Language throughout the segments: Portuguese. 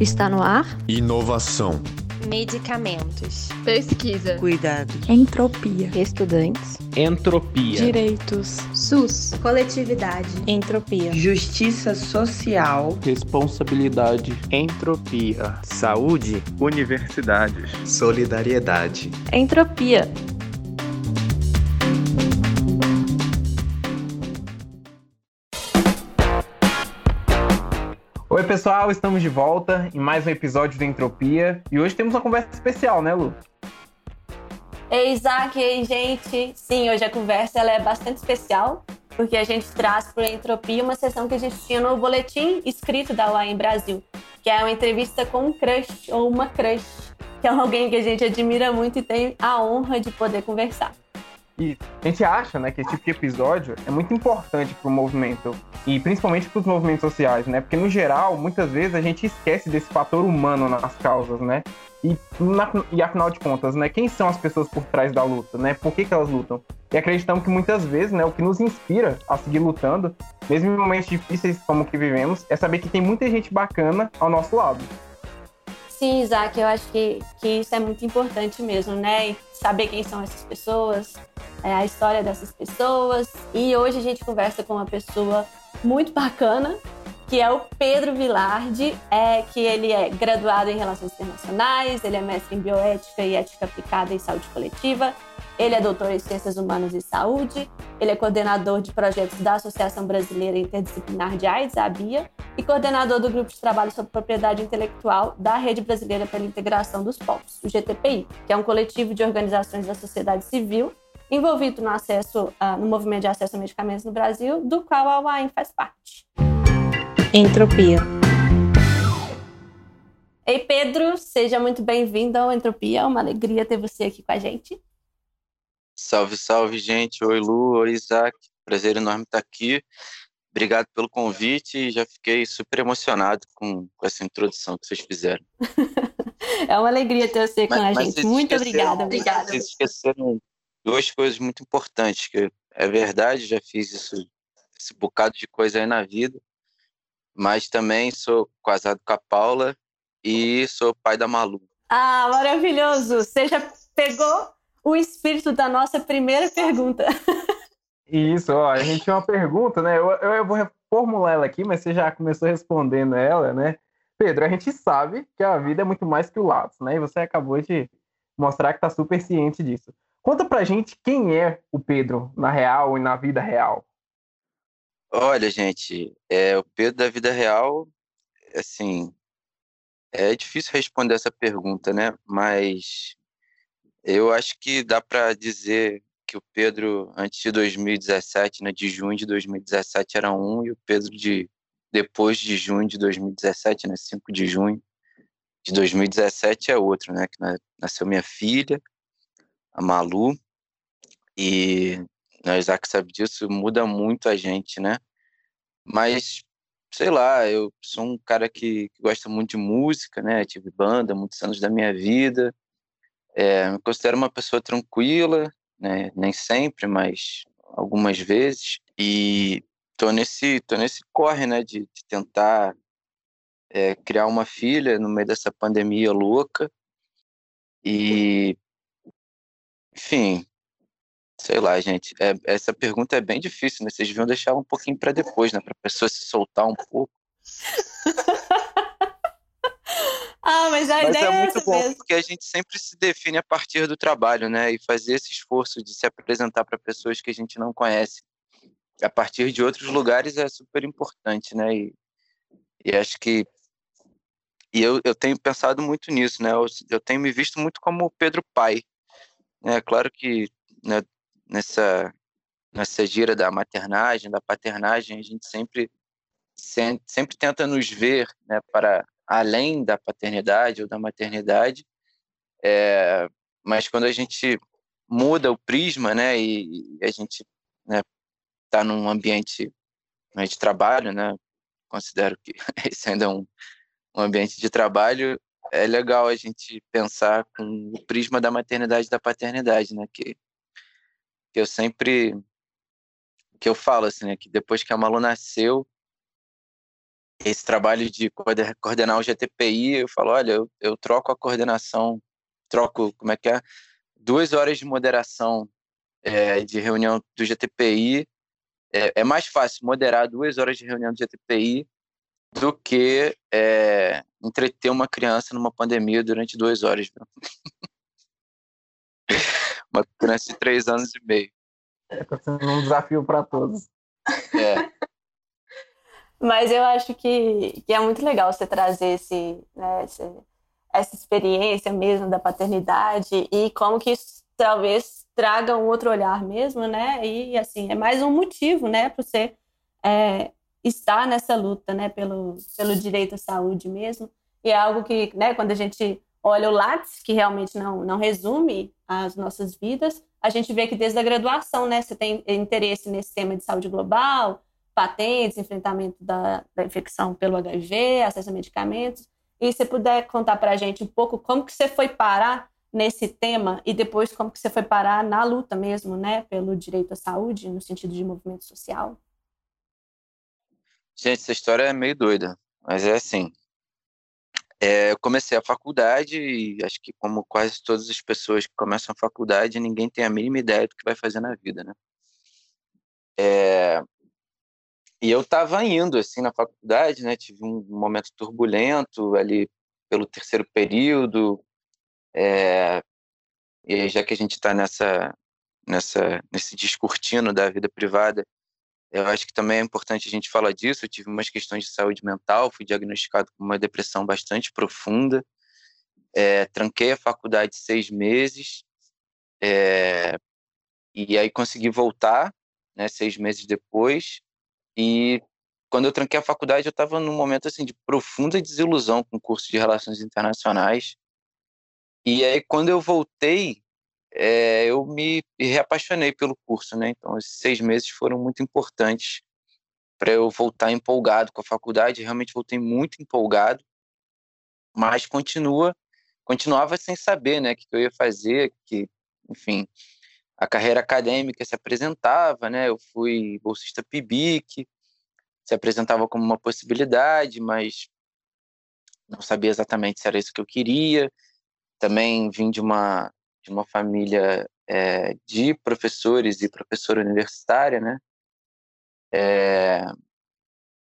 Está no ar? Inovação. Medicamentos. Pesquisa. Cuidado. Entropia. Estudantes. Entropia. Direitos. SUS. Coletividade. Entropia. Justiça social. Responsabilidade. Entropia. Saúde. Universidades. Solidariedade. Entropia. Pessoal, estamos de volta em mais um episódio do Entropia e hoje temos uma conversa especial, né, Lu? Ei, Isaac, ei, gente. Sim, hoje a conversa ela é bastante especial, porque a gente traz para a Entropia uma sessão que a gente tinha no boletim escrito da UAM Brasil, que é uma entrevista com um crush ou uma crush, que é alguém que a gente admira muito e tem a honra de poder conversar. E a gente acha, né, que esse tipo de episódio é muito importante para o movimento e principalmente para os movimentos sociais, né? Porque no geral, muitas vezes a gente esquece desse fator humano nas causas, né? E, na, e afinal de contas, né, quem são as pessoas por trás da luta, né? Por que, que elas lutam? E acreditamos que muitas vezes, né, o que nos inspira a seguir lutando, mesmo em momentos difíceis como o que vivemos, é saber que tem muita gente bacana ao nosso lado. Sim, Isaac, eu acho que, que isso é muito importante mesmo, né? Saber quem são essas pessoas, é, a história dessas pessoas. E hoje a gente conversa com uma pessoa muito bacana, que é o Pedro Vilardi, é, que ele é graduado em Relações Internacionais, ele é mestre em Bioética e Ética Aplicada em Saúde Coletiva, ele é doutor em Ciências Humanas e Saúde, ele é coordenador de projetos da Associação Brasileira Interdisciplinar de AIDS, a ABIA, e coordenador do Grupo de Trabalho sobre Propriedade Intelectual da Rede Brasileira pela Integração dos Povos, o GTPI, que é um coletivo de organizações da sociedade civil envolvido no acesso, uh, no movimento de acesso a medicamentos no Brasil, do qual a UAM faz parte. Entropia. Ei, Pedro, seja muito bem-vindo ao Entropia. É uma alegria ter você aqui com a gente. Salve, salve, gente. Oi, Lu. Oi, Isaac. Prazer enorme estar aqui. Obrigado pelo convite e já fiquei super emocionado com, com essa introdução que vocês fizeram. é uma alegria ter você com a gente. Muito obrigada. Obrigada. Vocês esqueceram duas coisas muito importantes, que é verdade, já fiz isso, esse bocado de coisa aí na vida, mas também sou casado com a Paula e sou pai da Malu. Ah, maravilhoso! Você já pegou o espírito da nossa primeira pergunta. Isso, ó, a gente tinha uma pergunta, né? Eu, eu, eu vou reformular ela aqui, mas você já começou respondendo ela, né? Pedro, a gente sabe que a vida é muito mais que o lado, né? E você acabou de mostrar que está super ciente disso. Conta pra gente quem é o Pedro na real e na vida real. Olha, gente, é, o Pedro da vida real, assim, é difícil responder essa pergunta, né? Mas eu acho que dá para dizer que o Pedro antes de 2017, né, de junho de 2017 era um e o Pedro de depois de junho de 2017, né, 5 de junho de 2017 é outro, né, que nasceu minha filha, a Malu, e né, o Isaac sabe disso, muda muito a gente, né? Mas, sei lá, eu sou um cara que, que gosta muito de música, né? Tive banda muitos anos da minha vida, é, me considero uma pessoa tranquila, né? Nem sempre, mas algumas vezes, e tô nesse, tô nesse corre, né? De, de tentar é, criar uma filha no meio dessa pandemia louca, e enfim, sei lá, gente. É, essa pergunta é bem difícil, né? Vocês deviam deixar um pouquinho para depois, né? Para a pessoa se soltar um pouco. ah, mas a mas ideia é muito essa bom, mesmo. porque a gente sempre se define a partir do trabalho, né? E fazer esse esforço de se apresentar para pessoas que a gente não conhece a partir de outros lugares é super importante, né? E, e acho que e eu, eu tenho pensado muito nisso, né? Eu, eu tenho me visto muito como o Pedro pai, é claro que né, nessa, nessa gira da maternagem, da paternagem, a gente sempre, sempre tenta nos ver né, para além da paternidade ou da maternidade, é, mas quando a gente muda o prisma, né, e, e a gente está né, num ambiente né, de trabalho, né, considero que esse ainda é um, um ambiente de trabalho, é legal a gente pensar com o prisma da maternidade e da paternidade, né? Que, que eu sempre que eu falo assim, né? Que depois que a Malu nasceu, esse trabalho de coordenar o GTPI, eu falo, olha, eu, eu troco a coordenação, troco, como é que é? Duas horas de moderação é, de reunião do GTPI. É, é, mais fácil moderar duas horas de reunião do GTPI do que é, entreter uma criança numa pandemia durante duas horas. uma criança de três anos e meio. Está sendo um desafio para todos. É. Mas eu acho que, que é muito legal você trazer esse, né, esse, essa experiência mesmo da paternidade e como que isso talvez traga um outro olhar mesmo, né? E assim, é mais um motivo, né, para você é, estar nessa luta, né, pelo, pelo direito à saúde mesmo. E é algo que, né, quando a gente olha o Lattes, que realmente não, não resume as nossas vidas, a gente vê que desde a graduação, né, você tem interesse nesse tema de saúde global, patentes, enfrentamento da, da infecção pelo HIV, acesso a medicamentos. E se puder contar para a gente um pouco como que você foi parar nesse tema e depois como que você foi parar na luta mesmo, né, pelo direito à saúde, no sentido de movimento social. Gente, essa história é meio doida, mas é assim. É, eu comecei a faculdade e acho que como quase todas as pessoas que começam a faculdade, ninguém tem a mínima ideia do que vai fazer na vida, né? É, e eu estava indo assim na faculdade, né? Tive um momento turbulento ali pelo terceiro período. É, e já que a gente está nessa, nessa, nesse descortino da vida privada, eu acho que também é importante a gente falar disso. Eu tive umas questões de saúde mental, fui diagnosticado com uma depressão bastante profunda. É, tranquei a faculdade seis meses é, e aí consegui voltar, né, seis meses depois. E quando eu tranquei a faculdade, eu estava num momento assim de profunda desilusão com o curso de Relações Internacionais. E aí, quando eu voltei, é, eu me reapaixonei pelo curso, né? Então, esses seis meses foram muito importantes para eu voltar empolgado com a faculdade. Realmente voltei muito empolgado, mas continua, continuava sem saber, né, o que eu ia fazer, que, enfim, a carreira acadêmica se apresentava, né? Eu fui bolsista PIBIC, se apresentava como uma possibilidade, mas não sabia exatamente se era isso que eu queria. Também vim de uma de uma família é, de professores e professora universitária, né? É,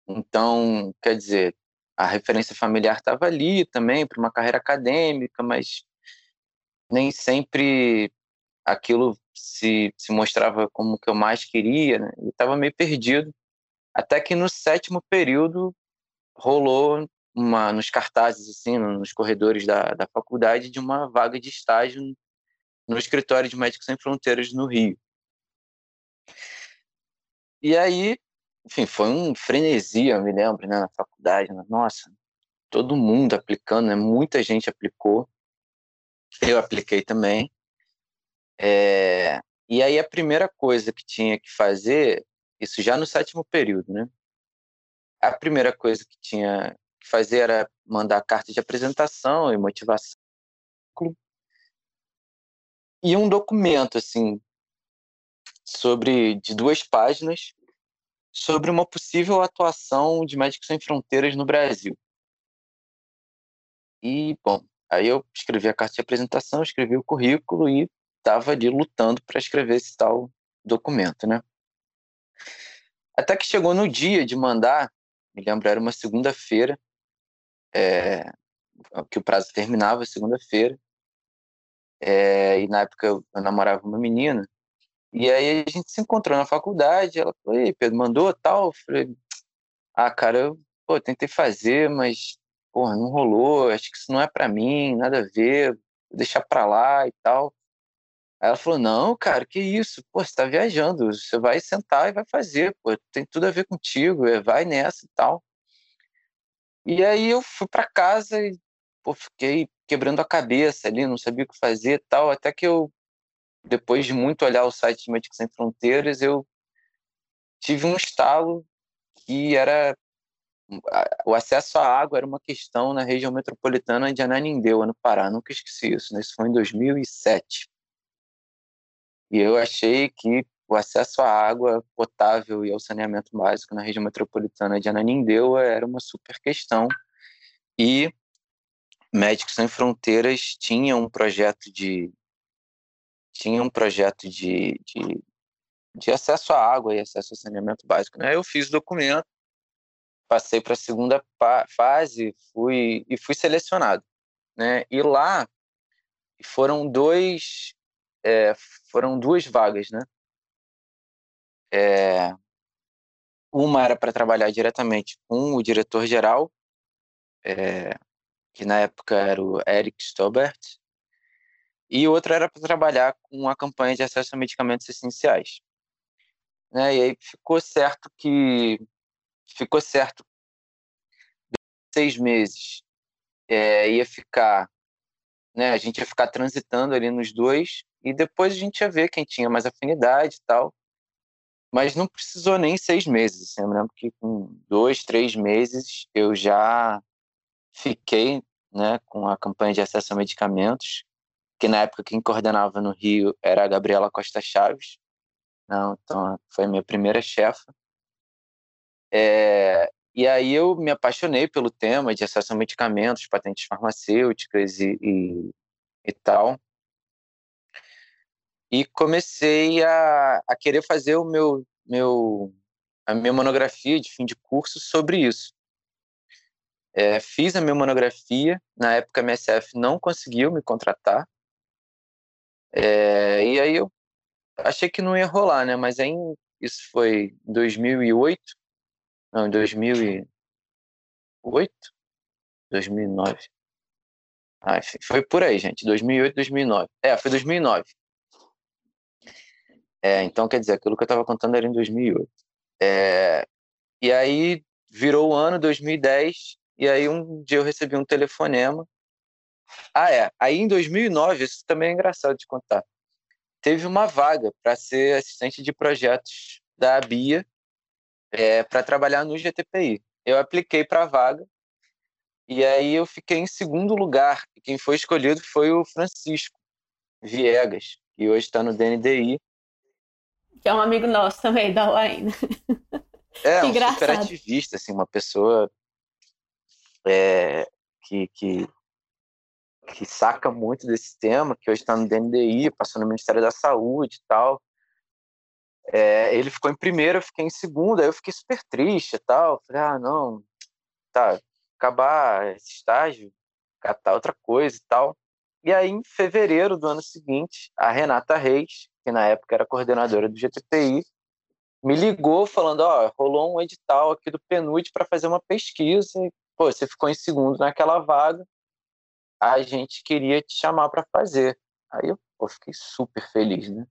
então, quer dizer, a referência familiar estava ali também para uma carreira acadêmica, mas nem sempre aquilo se, se mostrava como que eu mais queria, né? Eu estava meio perdido. Até que no sétimo período rolou uma nos cartazes assim, nos corredores da, da faculdade de uma vaga de estágio no escritório de Médicos Sem Fronteiras no Rio. E aí, enfim, foi um frenesi, eu me lembro, né, na faculdade, né? nossa, todo mundo aplicando, né? Muita gente aplicou. Eu apliquei também. É, e aí a primeira coisa que tinha que fazer, isso já no sétimo período, né? A primeira coisa que tinha que fazer era mandar carta de apresentação e motivação e um documento assim sobre de duas páginas sobre uma possível atuação de Médicos Sem Fronteiras no Brasil. E bom, aí eu escrevi a carta de apresentação, escrevi o currículo e estava ali lutando para escrever esse tal documento, né? Até que chegou no dia de mandar, me lembro, era uma segunda-feira, é, que o prazo terminava, segunda-feira, é, e na época eu, namorava uma menina, e aí a gente se encontrou na faculdade, ela falou, ei, Pedro, mandou tal? Eu falei, ah, cara, eu pô, tentei fazer, mas, porra, não rolou, acho que isso não é para mim, nada a ver, vou deixar para lá e tal. Aí ela falou: Não, cara, que isso? Pô, você tá viajando, você vai sentar e vai fazer, pô, tem tudo a ver contigo, é, vai nessa e tal. E aí eu fui para casa e pô, fiquei quebrando a cabeça ali, não sabia o que fazer tal, até que eu, depois de muito olhar o site de Médicos Sem Fronteiras, eu tive um estalo que era o acesso à água era uma questão na região metropolitana de Ananindeua, no Pará. Nunca esqueci isso, né? Isso foi em 2007. E eu achei que o acesso à água potável e ao saneamento básico na região metropolitana de Ananindeua era uma super questão. E Médicos Sem Fronteiras tinha um projeto de tinha um projeto de, de, de acesso à água e acesso ao saneamento básico. Né? Eu fiz o documento, passei para a segunda fase fui, e fui selecionado. Né? E lá foram dois é, foram duas vagas, né? É, uma era para trabalhar diretamente com o diretor-geral, é, que na época era o Eric Stobert, e outra era para trabalhar com a campanha de acesso a medicamentos essenciais. Né? E aí ficou certo que ficou certo seis meses é, ia ficar, né? A gente ia ficar transitando ali nos dois e depois a gente ia ver quem tinha mais afinidade e tal. Mas não precisou nem seis meses. Assim, eu lembro que com dois, três meses eu já fiquei né, com a campanha de acesso a medicamentos, que na época quem coordenava no Rio era a Gabriela Costa Chaves. Não, então foi minha primeira chefa. É, e aí eu me apaixonei pelo tema de acesso a medicamentos, patentes farmacêuticas e, e, e tal. E comecei a, a querer fazer o meu, meu, a minha monografia de fim de curso sobre isso. É, fiz a minha monografia, na época a MSF não conseguiu me contratar, é, e aí eu achei que não ia rolar, né? Mas aí isso foi em 2008, não, em 2008? 2009. Ah, foi por aí, gente. 2008, 2009. É, foi 2009. É, então, quer dizer, aquilo que eu estava contando era em 2008. É, e aí virou o ano 2010, e aí um dia eu recebi um telefonema. Ah, é. Aí em 2009, isso também é engraçado de contar. Teve uma vaga para ser assistente de projetos da Bia é, para trabalhar no GTPI. Eu apliquei para a vaga e aí eu fiquei em segundo lugar. E quem foi escolhido foi o Francisco Viegas, que hoje está no DNDI. Que é um amigo nosso também, da UAINA. É, um super ativista, assim, uma pessoa é, que, que, que saca muito desse tema, que hoje está no DNDI, passou no Ministério da Saúde e tal. É, ele ficou em primeiro, eu fiquei em segundo, aí eu fiquei super triste e tal. Falei, ah, não, tá, acabar esse estágio, catar outra coisa e tal. E aí, em fevereiro do ano seguinte, a Renata Reis, que na época era coordenadora do GTPI, me ligou falando, ó, oh, rolou um edital aqui do PNUD para fazer uma pesquisa, e, pô, você ficou em segundo naquela vaga, a gente queria te chamar para fazer. Aí eu pô, fiquei super feliz, né?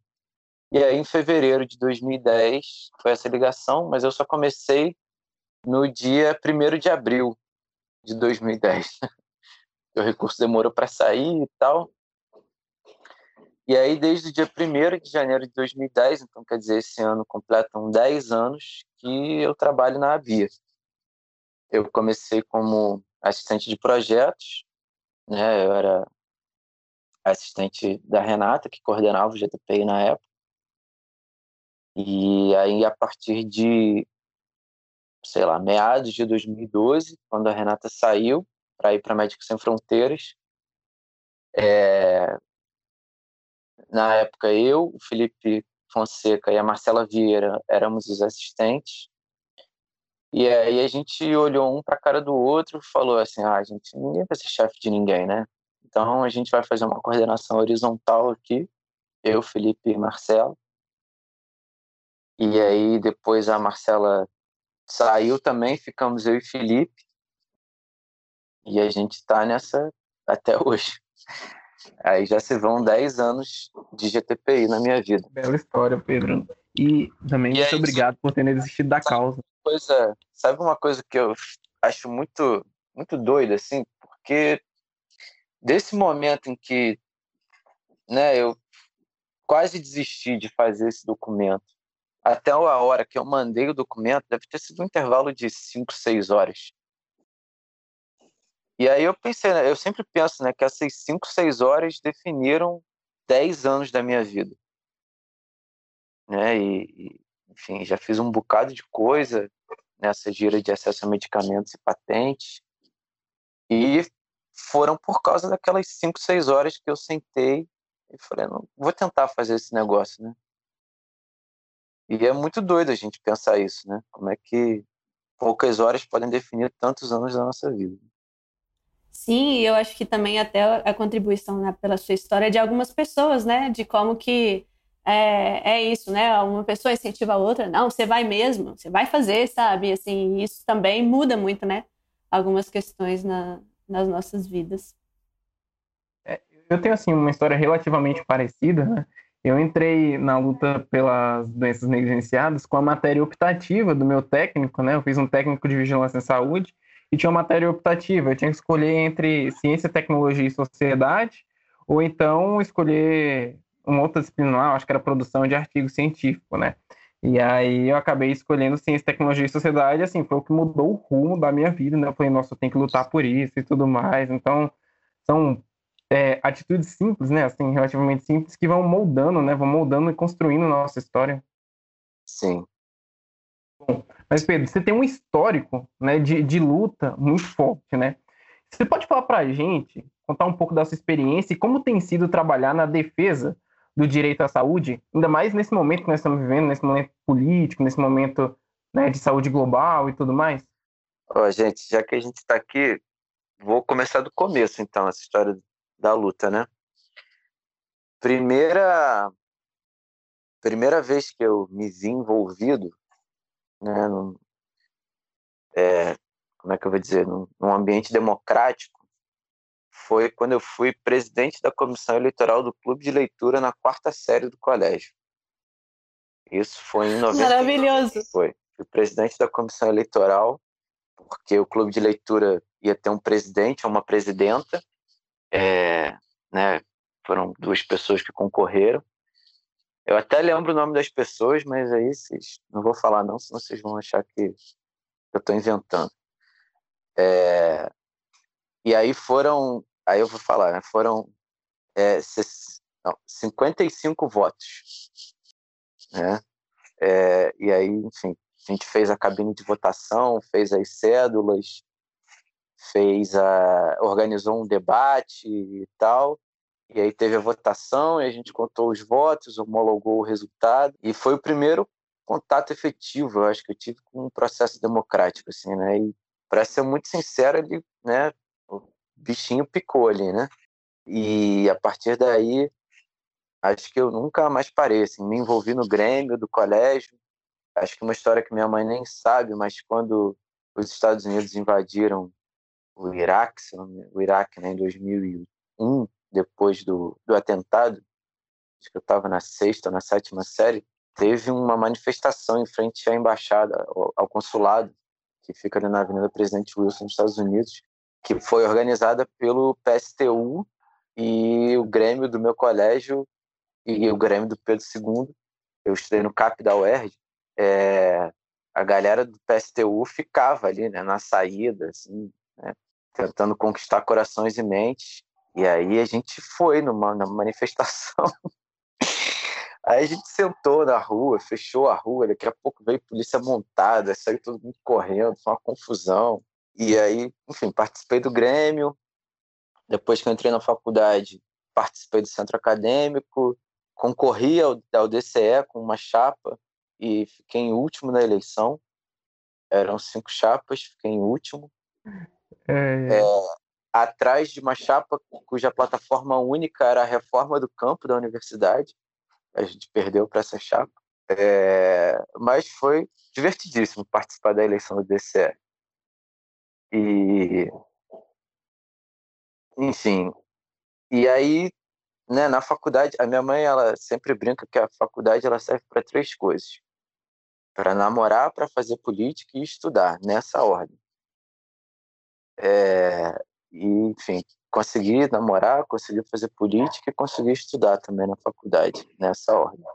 E aí, em fevereiro de 2010, foi essa ligação, mas eu só comecei no dia 1 de abril de 2010. o recurso demorou para sair e tal. E aí, desde o dia 1 de janeiro de 2010, então quer dizer, esse ano completam 10 anos que eu trabalho na ABIA. Eu comecei como assistente de projetos, né? eu era assistente da Renata, que coordenava o GTPI na época. E aí, a partir de, sei lá, meados de 2012, quando a Renata saiu para ir para Médicos Sem Fronteiras, é... na época eu, o Felipe Fonseca e a Marcela Vieira éramos os assistentes. E aí a gente olhou um para a cara do outro e falou assim: ah, gente, ninguém vai ser chefe de ninguém, né? Então a gente vai fazer uma coordenação horizontal aqui, eu, Felipe e Marcelo. E aí depois a Marcela saiu também, ficamos eu e Felipe. E a gente está nessa até hoje. Aí já se vão 10 anos de GTPI na minha vida. Bela história, Pedro. E também e muito é obrigado por ter desistido da causa. Coisa, sabe uma coisa que eu acho muito, muito doida, assim? Porque desse momento em que né, eu quase desisti de fazer esse documento até a hora que eu mandei o documento, deve ter sido um intervalo de 5, 6 horas. E aí eu pensei, né, eu sempre penso né, que essas 5, 6 horas definiram 10 anos da minha vida. Né? E, e, enfim, já fiz um bocado de coisa nessa gira de acesso a medicamentos e patentes. E foram por causa daquelas 5, 6 horas que eu sentei e falei, não, vou tentar fazer esse negócio, né? E é muito doido a gente pensar isso, né? Como é que poucas horas podem definir tantos anos da nossa vida. Sim, eu acho que também até a contribuição né, pela sua história de algumas pessoas, né? De como que é, é isso, né? Uma pessoa incentiva a outra, não, você vai mesmo, você vai fazer, sabe? Assim, isso também muda muito, né? Algumas questões na, nas nossas vidas. É, eu tenho, assim, uma história relativamente parecida, né? Eu entrei na luta pelas doenças negligenciadas com a matéria optativa do meu técnico, né? Eu fiz um técnico de vigilância em saúde e tinha uma matéria optativa. Eu tinha que escolher entre ciência, tecnologia e sociedade, ou então escolher uma outra disciplina lá, acho que era produção de artigo científico, né? E aí eu acabei escolhendo ciência, tecnologia e sociedade, assim, foi o que mudou o rumo da minha vida, né? Eu falei, nossa, eu tenho que lutar por isso e tudo mais. Então, são é, atitudes simples, né? Assim, relativamente simples, que vão moldando, né? Vão moldando e construindo nossa história. Sim. Bom, mas Pedro, você tem um histórico, né, de, de luta muito forte, né? Você pode falar para a gente, contar um pouco da sua experiência e como tem sido trabalhar na defesa do direito à saúde, ainda mais nesse momento que nós estamos vivendo, nesse momento político, nesse momento né, de saúde global e tudo mais? Ó, gente, já que a gente está aqui, vou começar do começo, então, essa história da luta, né? Primeira, primeira vez que eu me vi envolvido, né, num, é, como é que eu vou dizer, num, num ambiente democrático, foi quando eu fui presidente da comissão eleitoral do clube de leitura na quarta série do colégio. Isso foi em 90. Maravilhoso. Foi. Fui presidente da comissão eleitoral, porque o clube de leitura ia ter um presidente ou uma presidenta, é, né, foram duas pessoas que concorreram. Eu até lembro o nome das pessoas, mas aí vocês não vou falar não, senão vocês vão achar que eu estou inventando. É, e aí foram, aí eu vou falar, né, foram é, não, 55 votos, né? É, e aí, enfim, a gente fez a cabine de votação, fez as cédulas, fez a organizou um debate e tal. E aí teve a votação e a gente contou os votos, homologou o resultado e foi o primeiro contato efetivo, eu acho que eu tive com um processo democrático assim, né? E para ser muito sincero, ele, né, bichinho picou ali, né? E a partir daí acho que eu nunca mais parei, assim, me envolvi no Grêmio do colégio. Acho que uma história que minha mãe nem sabe, mas quando os Estados Unidos invadiram o Iraque, o Iraque né, em 2001, depois do, do atentado, acho que eu estava na sexta na sétima série, teve uma manifestação em frente à embaixada, ao, ao consulado, que fica ali na Avenida Presidente Wilson, nos Estados Unidos, que foi organizada pelo PSTU e o Grêmio do meu colégio e o Grêmio do Pedro II. Eu estudei no CAP da UERJ. É, a galera do PSTU ficava ali, né, na saída, assim, né, tentando conquistar corações e mentes. E aí a gente foi numa, numa manifestação. Aí a gente sentou na rua, fechou a rua, daqui a pouco veio polícia montada, saiu todo mundo correndo, foi uma confusão. E aí, enfim, participei do Grêmio. Depois que eu entrei na faculdade, participei do centro acadêmico, concorri ao, ao DCE com uma chapa e fiquei em último na eleição. Eram cinco chapas, fiquei em último. É... É, atrás de uma chapa cuja plataforma única era a reforma do campo da universidade. A gente perdeu para essa chapa. É, mas foi divertidíssimo participar da eleição do DCE. E, enfim, e aí, né, na faculdade, a minha mãe ela sempre brinca que a faculdade ela serve para três coisas: para namorar, para fazer política e estudar, nessa ordem. É, e, enfim, consegui namorar, consegui fazer política e consegui estudar também na faculdade, nessa ordem.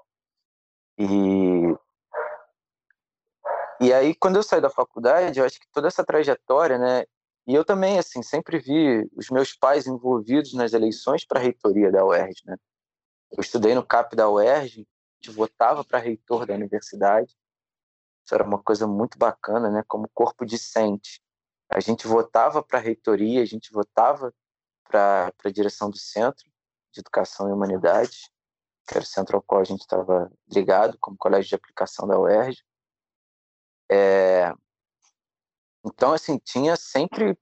E, e aí, quando eu saí da faculdade, eu acho que toda essa trajetória, né, e eu também, assim, sempre vi os meus pais envolvidos nas eleições para a reitoria da UERJ, né. Eu estudei no CAP da UERJ gente votava para reitor da universidade. Isso era uma coisa muito bacana, né? Como corpo discente. A gente votava para a reitoria, a gente votava para a direção do Centro de Educação e Humanidades, que era o centro ao qual a gente estava ligado, como colégio de aplicação da UERJ. É... Então, assim, tinha sempre,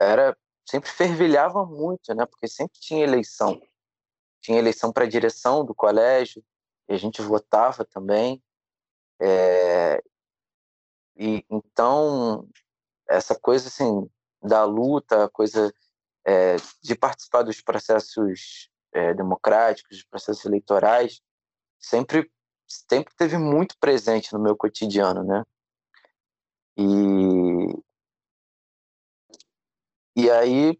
era, sempre fervilhava muito, né? Porque sempre tinha eleição. Tinha eleição para a direção do colégio, e a gente votava também. É... E, então, essa coisa, assim, da luta, a coisa é, de participar dos processos é, democráticos, dos processos eleitorais, sempre, sempre teve muito presente no meu cotidiano, né? E, e aí,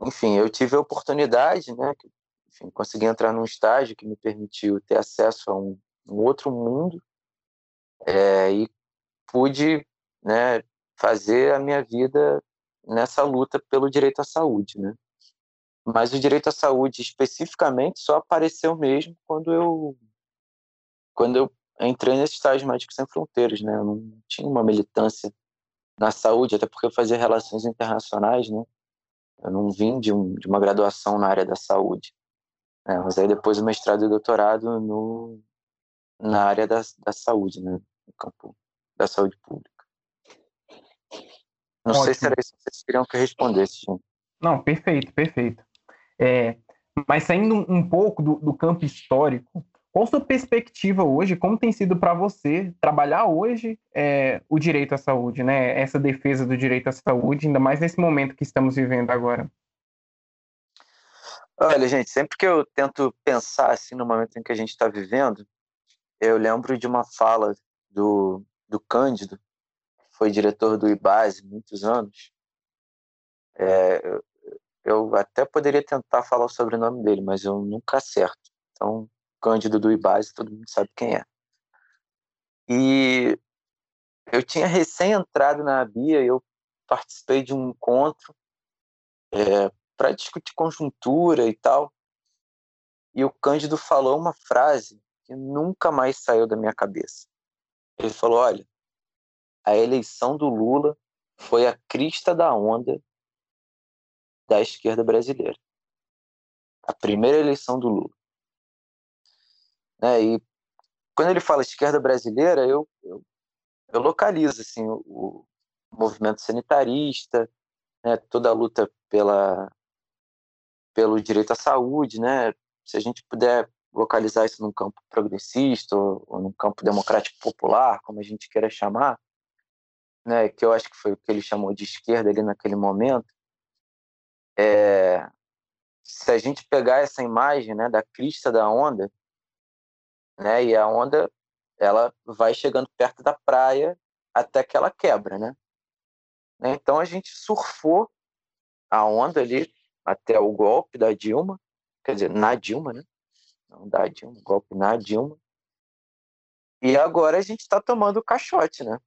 enfim, eu tive a oportunidade, né? Enfim, consegui entrar num estágio que me permitiu ter acesso a um, um outro mundo é, e pude, né, fazer a minha vida nessa luta pelo direito à saúde, né? Mas o direito à saúde especificamente só apareceu mesmo quando eu quando eu entrei nesse estágio Médicos Sem Fronteiras, né? Eu não tinha uma militância na saúde, até porque eu fazia relações internacionais, né? Eu não vim de, um, de uma graduação na área da saúde. Né? Mas aí depois o mestrado e doutorado no, na área da, da saúde, né? No campo da saúde pública. Não Ótimo. sei se era isso que vocês queriam que eu respondesse, gente. Não, perfeito, perfeito. É, mas saindo um pouco do, do campo histórico, qual sua perspectiva hoje? Como tem sido para você trabalhar hoje é, o direito à saúde, né? Essa defesa do direito à saúde, ainda mais nesse momento que estamos vivendo agora. Olha, gente, sempre que eu tento pensar assim no momento em que a gente está vivendo, eu lembro de uma fala do, do Cândido, foi diretor do IBASE muitos anos. É, eu até poderia tentar falar o sobrenome dele, mas eu nunca acerto. Então, Cândido do IBASE, todo mundo sabe quem é. E eu tinha recém entrado na BIA, eu participei de um encontro é, para discutir conjuntura e tal. E o Cândido falou uma frase que nunca mais saiu da minha cabeça. Ele falou: Olha, a eleição do Lula foi a crista da onda da esquerda brasileira. A primeira eleição do Lula. Né, e quando ele fala esquerda brasileira, eu, eu, eu localizo assim, o, o, movimento sanitarista, né, toda a luta pela, pelo direito à saúde, né? Se a gente puder localizar isso num campo progressista ou, ou num campo democrático popular, como a gente queira chamar, né, que eu acho que foi o que ele chamou de esquerda ali naquele momento, é, se a gente pegar essa imagem né, da crista da onda, né, e a onda ela vai chegando perto da praia até que ela quebra, né? então a gente surfou a onda ali até o golpe da Dilma, quer dizer, na Dilma, né? Não da Dilma, golpe na Dilma. E agora a gente está tomando caixote, né?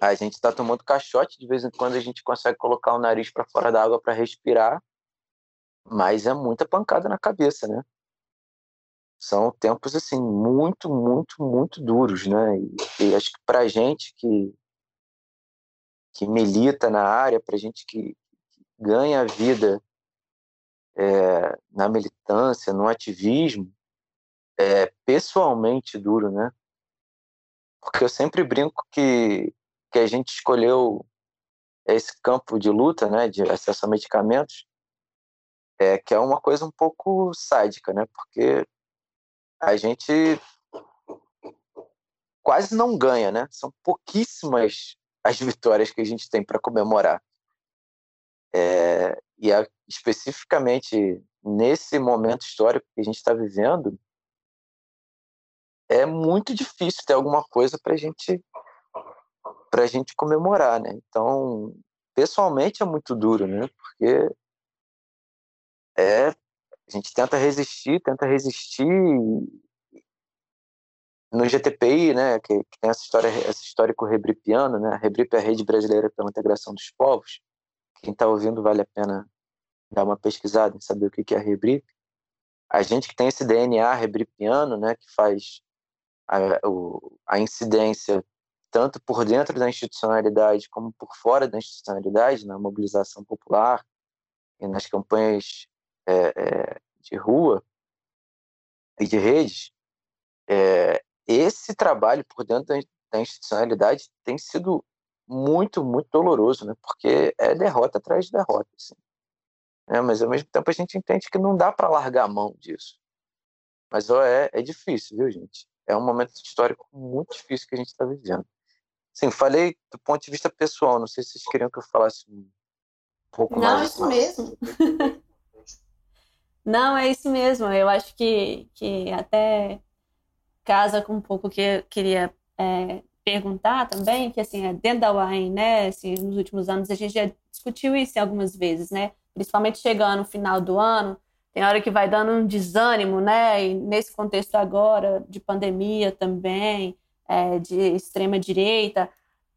A gente está tomando caixote, de vez em quando a gente consegue colocar o nariz para fora da água para respirar, mas é muita pancada na cabeça, né? São tempos assim muito, muito, muito duros, né? E, e acho que para gente que que milita na área, para gente que, que ganha a vida é, na militância, no ativismo, é pessoalmente duro, né? Porque eu sempre brinco que que a gente escolheu esse campo de luta, né, de acesso a medicamentos, é que é uma coisa um pouco sádica, né, porque a gente quase não ganha, né? São pouquíssimas as vitórias que a gente tem para comemorar. É, e a, especificamente nesse momento histórico que a gente está vivendo, é muito difícil ter alguma coisa para gente a gente comemorar, né? Então, pessoalmente é muito duro, né? Porque é a gente tenta resistir, tenta resistir no GTPI, né, que, que, tem essa história, esse histórico rebripiano, né, a Rebrip é a Rede Brasileira pela Integração dos Povos. Quem está ouvindo vale a pena dar uma pesquisada e saber o que é a Rebrip. a gente que tem esse DNA rebripiano, né, que faz a, o, a incidência tanto por dentro da institucionalidade como por fora da institucionalidade, na mobilização popular e nas campanhas é, é, de rua e de redes, é, esse trabalho por dentro da, da institucionalidade tem sido muito, muito doloroso, né? porque é derrota atrás de derrota. Assim. É, mas ao mesmo tempo a gente entende que não dá para largar a mão disso. Mas ó, é, é difícil, viu, gente? É um momento histórico muito difícil que a gente está vivendo. Sim, falei do ponto de vista pessoal, não sei se vocês queriam que eu falasse um pouco não, mais. Não, isso mesmo. não, é isso mesmo. Eu acho que, que até casa com um pouco que eu queria é, perguntar também, que assim, é, dentro da UAM, né, assim, nos últimos anos a gente já discutiu isso algumas vezes, né, principalmente chegando no final do ano, tem hora que vai dando um desânimo, né, e nesse contexto agora de pandemia também, é, de extrema direita,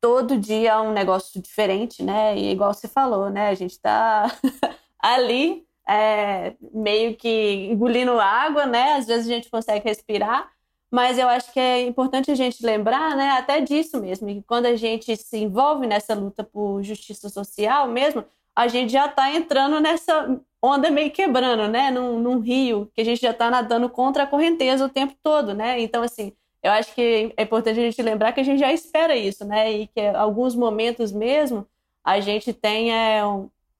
todo dia é um negócio diferente, né, e igual você falou, né, a gente está ali é, meio que engolindo água, né, às vezes a gente consegue respirar, mas eu acho que é importante a gente lembrar, né, até disso mesmo, que quando a gente se envolve nessa luta por justiça social mesmo, a gente já está entrando nessa onda meio quebrando, né, num, num, rio que a gente já está nadando contra a correnteza o tempo todo, né, então assim, eu acho que é importante a gente lembrar que a gente já espera isso, né, e que alguns momentos mesmo a gente tem, é,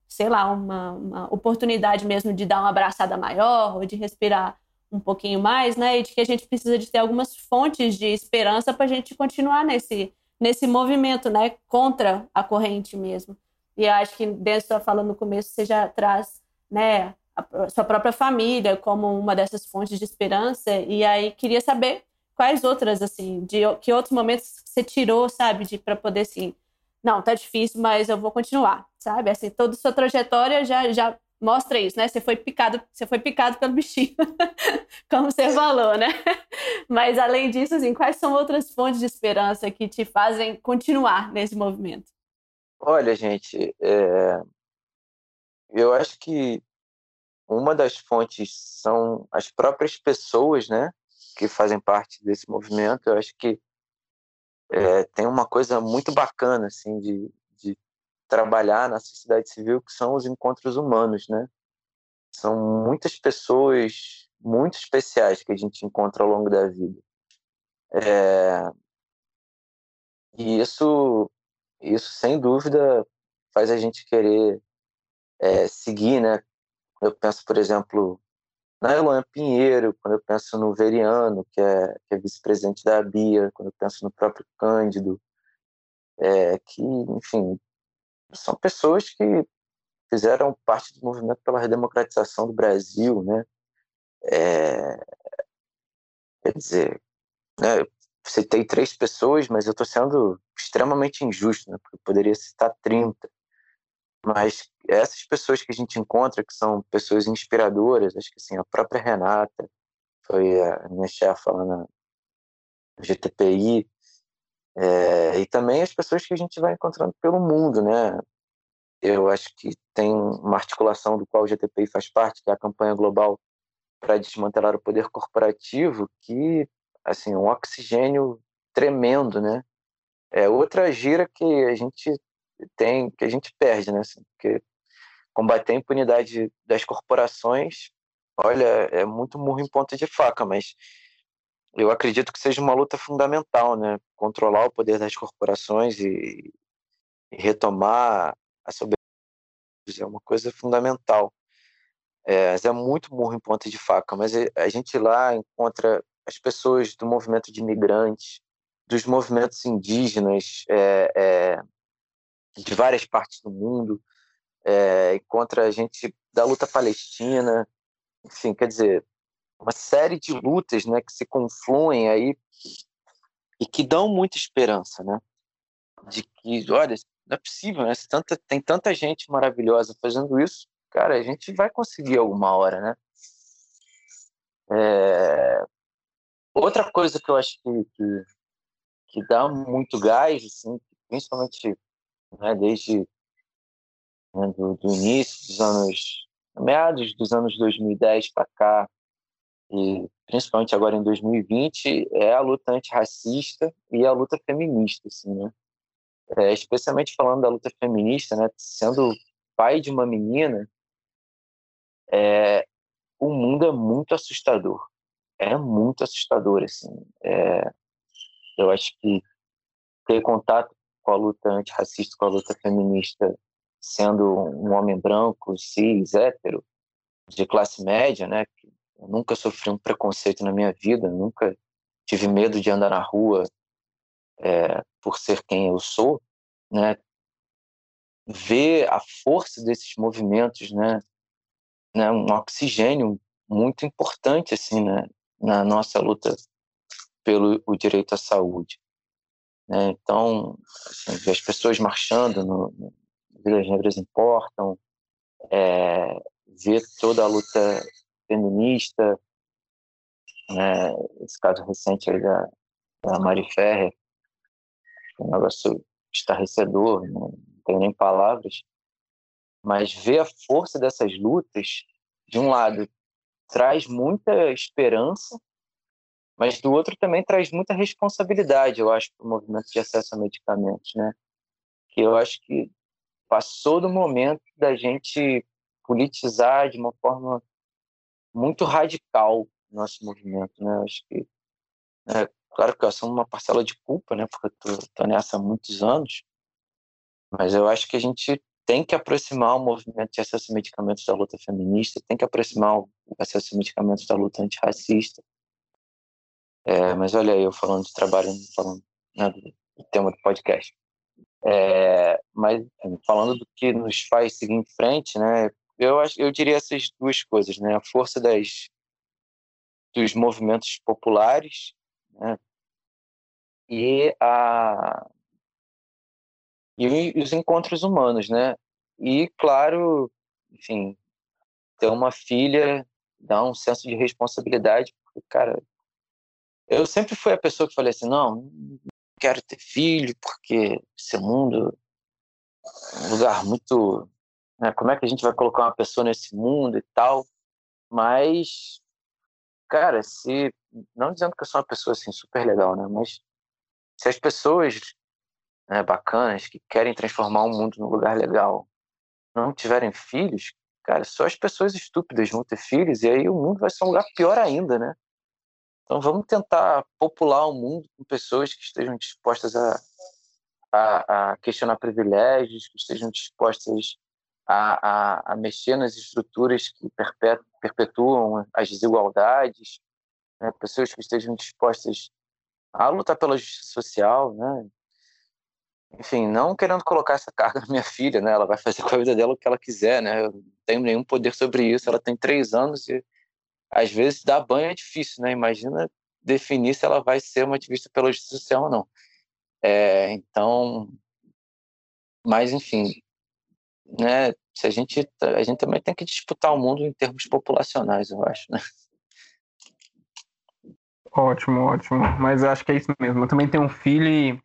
sei lá, uma, uma oportunidade mesmo de dar uma abraçada maior ou de respirar um pouquinho mais, né? E de que a gente precisa de ter algumas fontes de esperança para a gente continuar nesse, nesse movimento, né? Contra a corrente mesmo. E acho que, dentro da fala no começo, você já traz, né? A sua própria família como uma dessas fontes de esperança. E aí queria saber quais outras, assim, de que outros momentos você tirou, sabe? De para poder, assim, não, tá difícil, mas eu vou continuar, sabe? Assim, toda a sua trajetória já, já mostra isso, né? Você foi picado, você foi picado pelo bichinho, como você falou, né? Mas além disso, assim, quais são outras fontes de esperança que te fazem continuar nesse movimento? Olha, gente, é... eu acho que uma das fontes são as próprias pessoas, né, que fazem parte desse movimento. Eu acho que é, tem uma coisa muito bacana, assim, de, trabalhar na sociedade civil, que são os encontros humanos, né? São muitas pessoas muito especiais que a gente encontra ao longo da vida. É... E isso, isso, sem dúvida, faz a gente querer é, seguir, né? Eu penso, por exemplo, na Eloan Pinheiro, quando eu penso no Veriano, que é, que é vice-presidente da Bia, quando eu penso no próprio Cândido, é, que, enfim, são pessoas que fizeram parte do movimento pela redemocratização do Brasil, né? É, quer dizer, né, eu citei três pessoas, mas eu estou sendo extremamente injusto, né? Porque eu poderia citar 30. Mas essas pessoas que a gente encontra, que são pessoas inspiradoras, acho que assim, a própria Renata foi a minha chefa lá na GTPI, é, e também as pessoas que a gente vai encontrando pelo mundo, né? Eu acho que tem uma articulação do qual o GTPI faz parte, que é a campanha global para desmantelar o poder corporativo, que assim um oxigênio tremendo, né? É outra gira que a gente tem, que a gente perde, né? Assim, porque combater a impunidade das corporações, olha, é muito murro em ponta de faca, mas eu acredito que seja uma luta fundamental, né? Controlar o poder das corporações e, e retomar a soberania é uma coisa fundamental. É, é muito murro em ponta de faca, mas a gente lá encontra as pessoas do movimento de imigrantes, dos movimentos indígenas é, é, de várias partes do mundo, é, encontra a gente da luta palestina, enfim, quer dizer, uma série de lutas né, que se confluem aí e que dão muita esperança, né? De que, olha, não é possível, né? Tanta, tem tanta gente maravilhosa fazendo isso, cara, a gente vai conseguir alguma hora, né? É... Outra coisa que eu acho que, que, que dá muito gás, assim, principalmente né, desde né, do, do início dos anos, meados dos anos 2010 para cá, e principalmente agora em 2020, é a luta antirracista e a luta feminista, assim, né? É, especialmente falando da luta feminista, né? Sendo pai de uma menina, é, o mundo é muito assustador. É muito assustador, assim. É, eu acho que ter contato com a luta antirracista, com a luta feminista, sendo um homem branco, cis, hétero, de classe média, né? Eu nunca sofri um preconceito na minha vida, nunca tive medo de andar na rua é, por ser quem eu sou, né? Ver a força desses movimentos, né? né? Um oxigênio muito importante assim, né? Na nossa luta pelo o direito à saúde. Né? Então, assim, as pessoas marchando no, no Vilas Negras Importam, é, ver toda a luta feminista, né, esse caso recente aí da, da Mari Ferrer, é um negócio estarrecedor, não tenho nem palavras, mas ver a força dessas lutas, de um lado, traz muita esperança, mas do outro também traz muita responsabilidade, eu acho, para o movimento de acesso a medicamentos, né? Que eu acho que passou do momento da gente politizar de uma forma muito radical nosso movimento, né? Acho que, é, claro que eu assumo uma parcela de culpa, né? Porque eu tô nessa há muitos anos, mas eu acho que a gente tem que aproximar o movimento de acesso a medicamentos da luta feminista, tem que aproximar o acesso a medicamentos da luta antirracista. É, mas olha aí, eu falando de trabalho, falando né, do tema do podcast. É, mas falando do que nos faz seguir em frente, né? Eu acho, eu diria essas duas coisas, né? A força das dos movimentos populares, né? E a e os encontros humanos, né? E claro, enfim, ter uma filha dá um senso de responsabilidade, porque, cara, eu sempre fui a pessoa que falei assim, não, não quero ter filho, porque esse mundo é um lugar muito né? Como é que a gente vai colocar uma pessoa nesse mundo e tal? Mas, cara, se não dizendo que eu sou uma pessoa assim super legal, né? Mas se as pessoas né, bacanas que querem transformar o mundo num lugar legal não tiverem filhos, cara, só as pessoas estúpidas vão ter filhos e aí o mundo vai ser um lugar pior ainda, né? Então vamos tentar popular o mundo com pessoas que estejam dispostas a, a, a questionar privilégios, que estejam dispostas a, a, mexer nas estruturas que perpetuam as desigualdades, né? pessoas que estejam dispostas a lutar pela justiça social, né? Enfim, não querendo colocar essa carga na minha filha, né? Ela vai fazer com a vida dela o que ela quiser, né? Eu não tenho nenhum poder sobre isso. Ela tem três anos e às vezes dar banho é difícil, né? Imagina definir se ela vai ser uma ativista pela justiça social ou não. É, então, mas enfim, né, se a gente a gente também tem que disputar o mundo em termos populacionais, eu acho, né? Ótimo, ótimo. Mas eu acho que é isso mesmo. Eu também tenho um filho e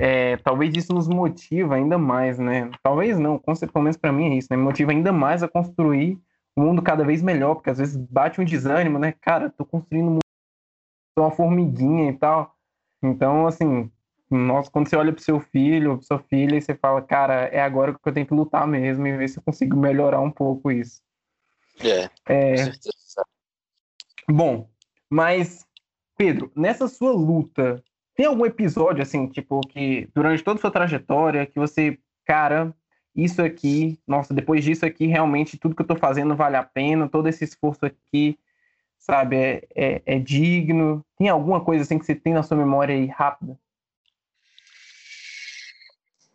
é, talvez isso nos motiva ainda mais, né? Talvez não, pelo menos para mim é isso, né? Me motiva ainda mais a construir um mundo cada vez melhor, porque às vezes bate um desânimo, né? Cara, tô construindo um mundo, uma formiguinha e tal. Então, assim, nossa, quando você olha pro seu filho, pra sua filha, e você fala, cara, é agora que eu tenho que lutar mesmo e ver se eu consigo melhorar um pouco isso. É. é... Bom, mas, Pedro, nessa sua luta, tem algum episódio, assim, tipo, que durante toda a sua trajetória, que você, cara, isso aqui, nossa, depois disso aqui, realmente tudo que eu tô fazendo vale a pena, todo esse esforço aqui, sabe, é, é, é digno? Tem alguma coisa, assim, que você tem na sua memória aí rápida?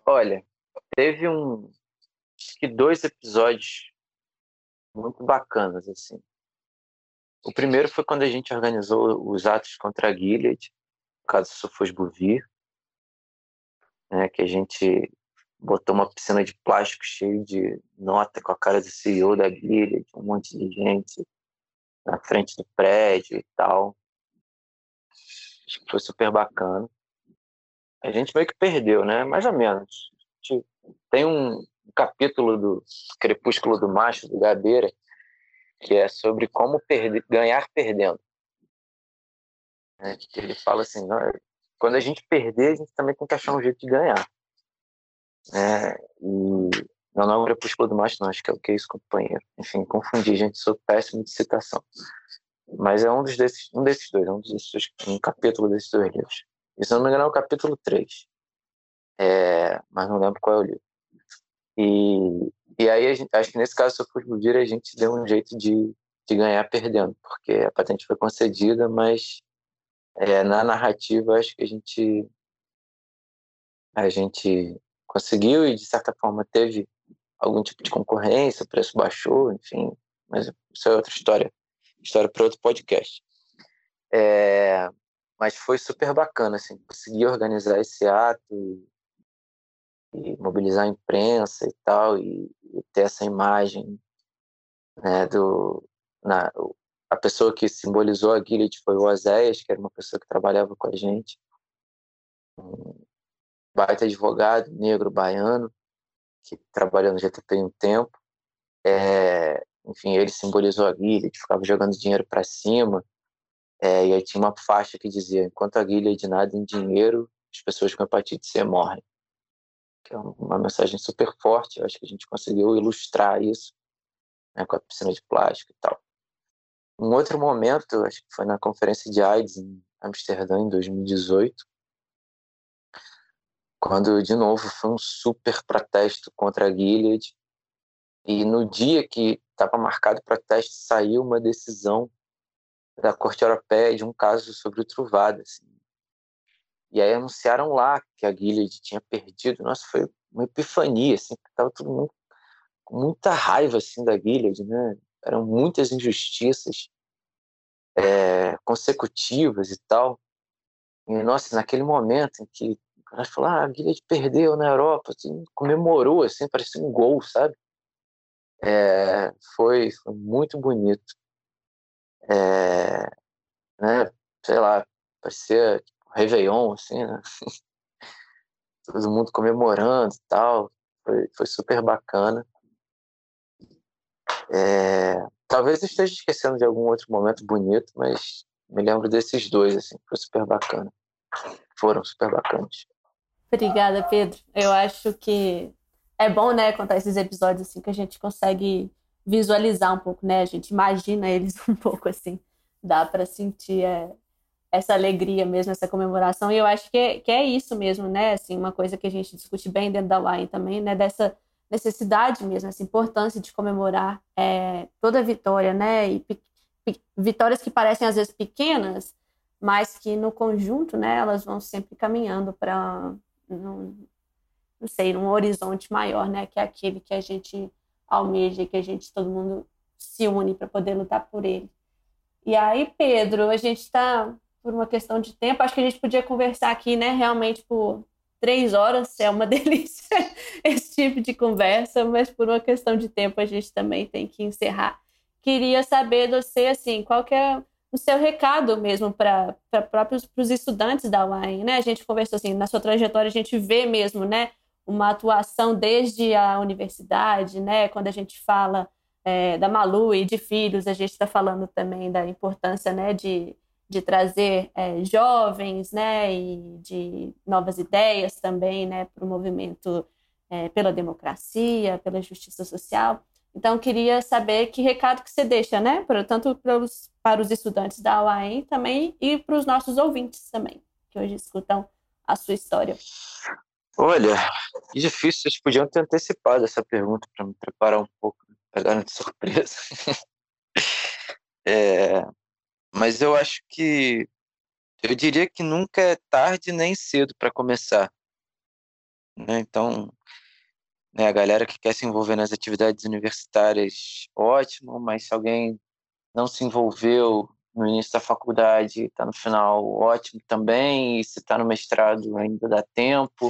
Olha, teve um acho que dois episódios muito bacanas assim. O primeiro foi quando a gente organizou os atos contra a Gilead, no caso Sufos Buvir, né, que a gente botou uma piscina de plástico cheio de nota com a cara do CEO da Gilead, um monte de gente na frente do prédio e tal. Acho que foi super bacana a gente meio que perdeu, né? Mais ou menos. Tem um capítulo do Crepúsculo do Macho, do Gabeira, que é sobre como perder, ganhar perdendo. que ele fala assim, quando a gente perder, a gente também tem que achar um jeito de ganhar. É, e não, não é o Crepúsculo do Macho, não, acho que é o Que é Isso, Companheiro. Enfim, confundi, gente, sou péssimo de citação. Mas é um, dos desses, um desses dois, é um, desses, um capítulo desses dois livros. E se não me engano é o capítulo 3. É, mas não lembro qual é o livro. E, e aí, gente, acho que nesse caso, se eu for vir, a gente deu um jeito de, de ganhar perdendo, porque a patente foi concedida, mas é, na narrativa acho que a gente a gente conseguiu e de certa forma teve algum tipo de concorrência, o preço baixou, enfim, mas isso é outra história, história para outro podcast. É, mas foi super bacana, assim, conseguir organizar esse ato e, e mobilizar a imprensa e tal, e, e ter essa imagem né, do, na, a pessoa que simbolizou a Gilead foi o Oséias, que era uma pessoa que trabalhava com a gente, baita advogado, negro, baiano, que trabalhou no GTP um tempo. É, enfim, ele simbolizou a Gilead, ficava jogando dinheiro para cima, é, e aí tinha uma faixa que dizia: enquanto a Gilead nada em dinheiro, as pessoas com hepatite C morrem. Que é uma mensagem super forte, eu acho que a gente conseguiu ilustrar isso né, com a piscina de plástico e tal. Um outro momento, acho que foi na conferência de AIDS em Amsterdã, em 2018, quando, de novo, foi um super protesto contra a Gilead. E no dia que estava marcado o protesto, saiu uma decisão da Corte Europeia de um caso sobre o Truvada. Assim. E aí anunciaram lá que a Gilead tinha perdido. Nossa, foi uma epifania, assim, estava todo mundo com muita raiva assim da Gilead, né? eram muitas injustiças é, consecutivas e tal. E, nossa, naquele momento em que cara falou, ah, a Gilead perdeu na Europa, assim, comemorou, assim, parecia um gol, sabe? É, foi, foi muito bonito. É, né, sei lá, parecia tipo, Réveillon, assim, né? Todo mundo comemorando e tal. Foi, foi super bacana. É, talvez eu esteja esquecendo de algum outro momento bonito, mas me lembro desses dois, assim, foi super bacana. Foram super bacanas. Obrigada, Pedro. Eu acho que é bom, né, contar esses episódios assim que a gente consegue visualizar um pouco, né? A gente imagina eles um pouco assim. Dá para sentir é, essa alegria mesmo, essa comemoração. E eu acho que é, que é isso mesmo, né? Assim, uma coisa que a gente discute bem dentro da Wine também, né? Dessa necessidade mesmo, essa importância de comemorar é, toda vitória, né? E vitórias que parecem às vezes pequenas, mas que no conjunto, né, elas vão sempre caminhando para não, não sei, um horizonte maior, né, que é aquele que a gente almeja, que a gente todo mundo se une para poder lutar por ele. E aí, Pedro, a gente está por uma questão de tempo, acho que a gente podia conversar aqui, né, realmente por três horas é uma delícia esse tipo de conversa, mas por uma questão de tempo a gente também tem que encerrar. Queria saber de você, assim, qual que é o seu recado mesmo para próprios os estudantes da UAM, né? A gente conversou assim, na sua trajetória a gente vê mesmo, né, uma atuação desde a universidade, né? Quando a gente fala é, da Malu e de filhos, a gente está falando também da importância, né, de de trazer é, jovens, né, e de novas ideias também, né, para o movimento é, pela democracia, pela justiça social. Então, queria saber que recado que você deixa, né, tanto para os, para os estudantes da UAM também e para os nossos ouvintes também, que hoje escutam a sua história. Olha, que difícil, vocês podiam ter antecipado essa pergunta para me preparar um pouco, pegar de surpresa. é, mas eu acho que eu diria que nunca é tarde nem cedo para começar. Né? Então, né, a galera que quer se envolver nas atividades universitárias, ótimo, mas se alguém não se envolveu no início da faculdade, está no final, ótimo também, e se está no mestrado ainda dá tempo,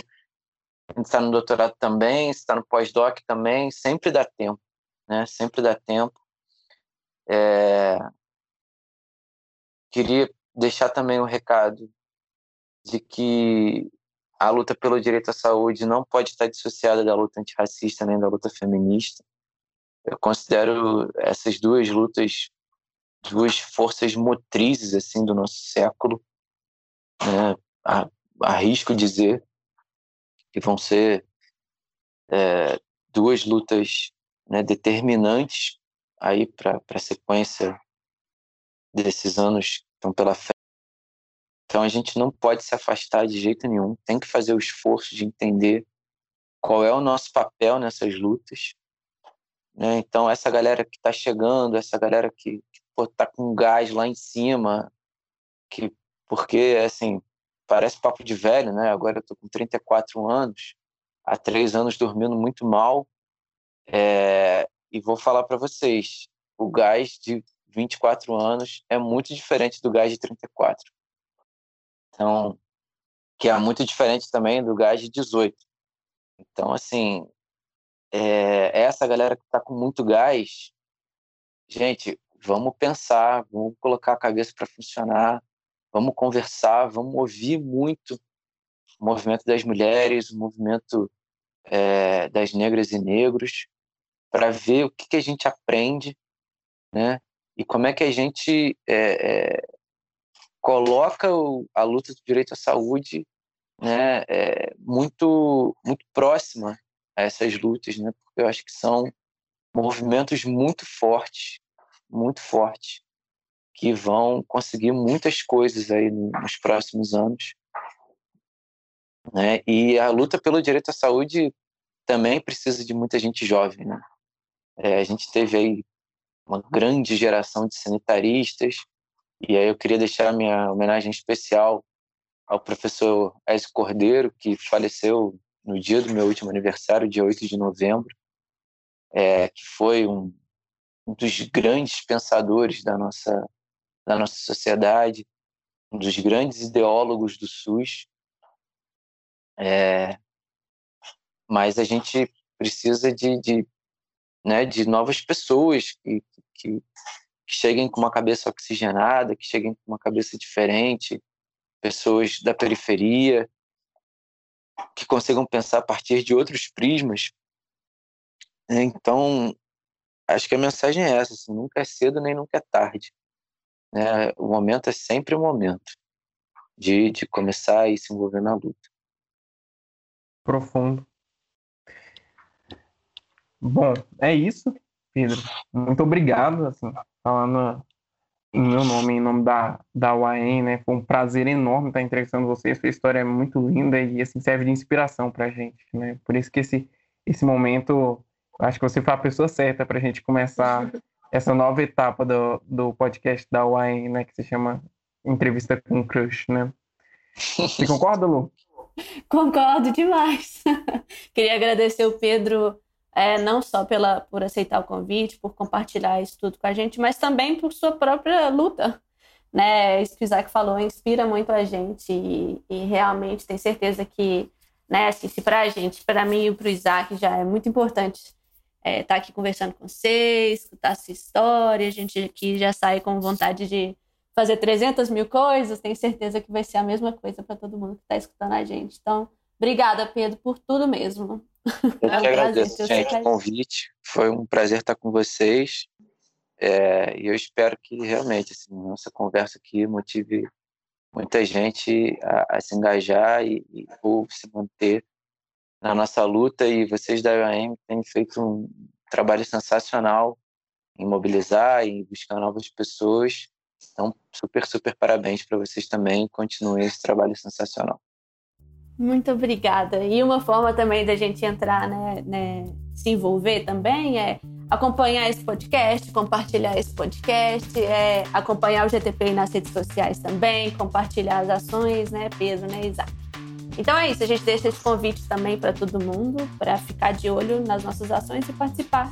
se está no doutorado também, se está no pós-doc também, sempre dá tempo, né? Sempre dá tempo. É, Queria deixar também um recado de que a luta pelo direito à saúde não pode estar dissociada da luta antirracista nem da luta feminista. Eu considero essas duas lutas duas forças motrizes assim do nosso século né, arrisco dizer que vão ser é, duas lutas né, determinantes aí para a sequência desses anos que estão pela frente. Então a gente não pode se afastar de jeito nenhum, tem que fazer o esforço de entender qual é o nosso papel nessas lutas. Né? Então essa galera que está chegando, essa galera que está com gás lá em cima, que porque assim parece papo de velho, né? Agora eu estou com 34 anos, há três anos dormindo muito mal, é, e vou falar para vocês, o gás de 24 anos é muito diferente do gás de 34. Então, que é muito diferente também do gás de 18. Então, assim, é, essa galera que está com muito gás, gente, vamos pensar, vamos colocar a cabeça para funcionar, vamos conversar, vamos ouvir muito o movimento das mulheres, o movimento é, das negras e negros, para ver o que, que a gente aprende, né? E como é que a gente é, é, coloca a luta do direito à saúde, né? É, muito muito próxima a essas lutas, né? Porque eu acho que são movimentos muito fortes, muito fortes, que vão conseguir muitas coisas aí nos próximos anos. Né? E a luta pelo direito à saúde também precisa de muita gente jovem, né? É, a gente teve aí uma grande geração de sanitaristas, e aí eu queria deixar minha homenagem especial ao professor Ézio Cordeiro, que faleceu no dia do meu último aniversário, dia 8 de novembro, é, que foi um, um dos grandes pensadores da nossa, da nossa sociedade, um dos grandes ideólogos do SUS. É, mas a gente precisa de, de né, de novas pessoas que, que, que cheguem com uma cabeça oxigenada, que cheguem com uma cabeça diferente, pessoas da periferia, que consigam pensar a partir de outros prismas. Então, acho que a mensagem é essa: assim, nunca é cedo nem nunca é tarde. Né? O momento é sempre o momento de, de começar e se envolver na luta. Profundo. Bom, é isso, Pedro. Muito obrigado, assim, falando em meu nome, em nome da, da UAM, né? Foi um prazer enorme estar entrevistando vocês. Sua história é muito linda e, assim, serve de inspiração pra gente, né? Por isso que esse, esse momento, acho que você foi a pessoa certa pra gente começar essa nova etapa do, do podcast da UAM, né? Que se chama Entrevista com Crush, né? Você concorda, Lu? Concordo demais. Queria agradecer o Pedro é, não só pela, por aceitar o convite, por compartilhar isso tudo com a gente, mas também por sua própria luta. Né? Isso que o Isaac falou inspira muito a gente e, e realmente tenho certeza que, né, assim, se para a gente, para mim e para o Isaac já é muito importante estar é, tá aqui conversando com vocês, escutar sua história, a gente aqui já sai com vontade de fazer 300 mil coisas, tenho certeza que vai ser a mesma coisa para todo mundo que está escutando a gente. Então, obrigada, Pedro, por tudo mesmo. Eu é um agradeço, gente, o convite. Foi um prazer estar com vocês. É, e eu espero que realmente assim, nossa conversa aqui motive muita gente a, a se engajar e, e, ou se manter na nossa luta. E vocês da UAM têm feito um trabalho sensacional em mobilizar e buscar novas pessoas. Então, super, super parabéns para vocês também. Continuem esse trabalho sensacional. Muito obrigada. E uma forma também da gente entrar, né, né, se envolver também é acompanhar esse podcast, compartilhar esse podcast, é acompanhar o GTP nas redes sociais também, compartilhar as ações, né, Pedro, né, Isaac. Então é isso, a gente deixa esse convite também para todo mundo, para ficar de olho nas nossas ações e participar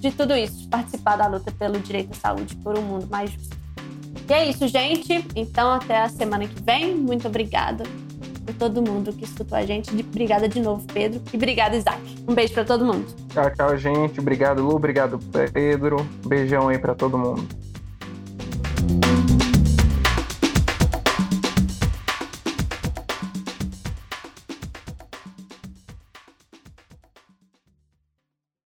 de tudo isso, participar da luta pelo direito à saúde por um mundo mais justo. E é isso, gente. Então até a semana que vem. Muito obrigada por todo mundo que escutou a gente. Obrigada de novo, Pedro. E obrigada, Isaac. Um beijo para todo mundo. Tchau, tchau, gente. Obrigado, Lu. Obrigado, Pedro. Beijão aí para todo mundo.